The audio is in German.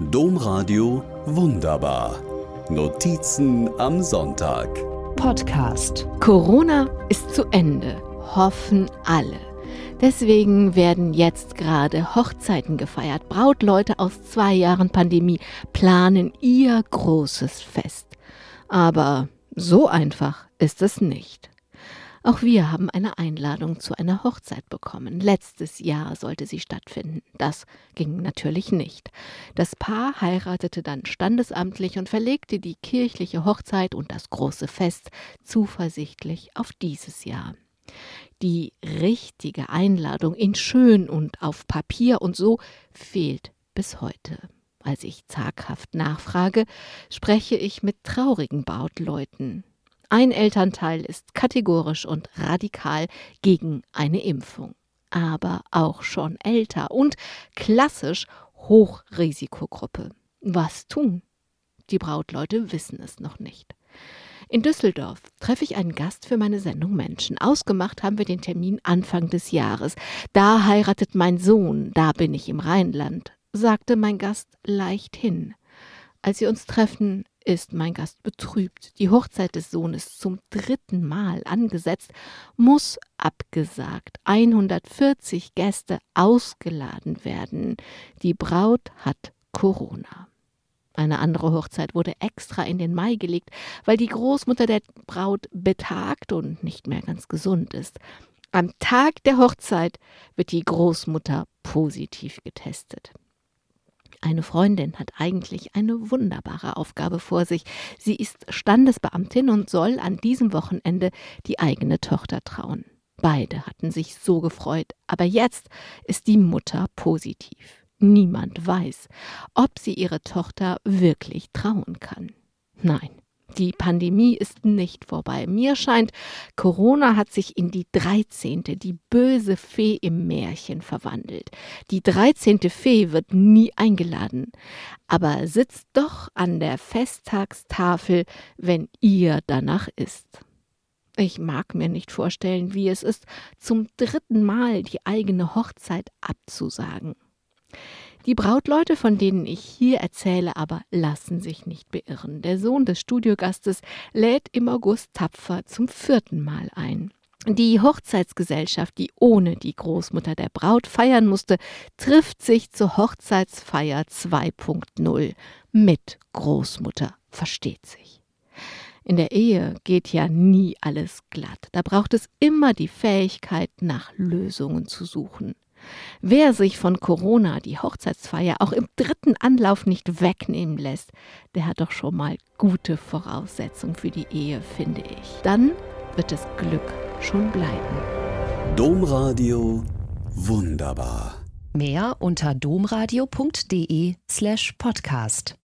Domradio Wunderbar. Notizen am Sonntag. Podcast. Corona ist zu Ende. Hoffen alle. Deswegen werden jetzt gerade Hochzeiten gefeiert. Brautleute aus zwei Jahren Pandemie planen ihr großes Fest. Aber so einfach ist es nicht. Auch wir haben eine Einladung zu einer Hochzeit bekommen. Letztes Jahr sollte sie stattfinden. Das ging natürlich nicht. Das Paar heiratete dann standesamtlich und verlegte die kirchliche Hochzeit und das große Fest zuversichtlich auf dieses Jahr. Die richtige Einladung in schön und auf Papier und so fehlt bis heute. Als ich zaghaft nachfrage, spreche ich mit traurigen Brautleuten. Ein Elternteil ist kategorisch und radikal gegen eine Impfung, aber auch schon älter und klassisch Hochrisikogruppe. Was tun? Die Brautleute wissen es noch nicht. In Düsseldorf treffe ich einen Gast für meine Sendung Menschen. Ausgemacht haben wir den Termin Anfang des Jahres. Da heiratet mein Sohn, da bin ich im Rheinland, sagte mein Gast leichthin. Als wir uns treffen, ist mein Gast betrübt. Die Hochzeit des Sohnes zum dritten Mal angesetzt, muss abgesagt. 140 Gäste ausgeladen werden. Die Braut hat Corona. Eine andere Hochzeit wurde extra in den Mai gelegt, weil die Großmutter der Braut betagt und nicht mehr ganz gesund ist. Am Tag der Hochzeit wird die Großmutter positiv getestet. Eine Freundin hat eigentlich eine wunderbare Aufgabe vor sich. Sie ist Standesbeamtin und soll an diesem Wochenende die eigene Tochter trauen. Beide hatten sich so gefreut, aber jetzt ist die Mutter positiv. Niemand weiß, ob sie ihre Tochter wirklich trauen kann. Nein, die Pandemie ist nicht vorbei. Mir scheint, Corona hat sich in die dreizehnte, die böse Fee im Märchen verwandelt. Die dreizehnte Fee wird nie eingeladen, aber sitzt doch an der Festtagstafel, wenn ihr danach ist. Ich mag mir nicht vorstellen, wie es ist, zum dritten Mal die eigene Hochzeit abzusagen. Die Brautleute, von denen ich hier erzähle, aber lassen sich nicht beirren. Der Sohn des Studiogastes lädt im August tapfer zum vierten Mal ein. Die Hochzeitsgesellschaft, die ohne die Großmutter der Braut feiern musste, trifft sich zur Hochzeitsfeier 2.0 mit Großmutter, versteht sich. In der Ehe geht ja nie alles glatt. Da braucht es immer die Fähigkeit, nach Lösungen zu suchen. Wer sich von Corona die Hochzeitsfeier auch im dritten Anlauf nicht wegnehmen lässt, der hat doch schon mal gute Voraussetzungen für die Ehe, finde ich. Dann wird das Glück schon bleiben. Domradio wunderbar. Mehr unter domradio.de slash podcast.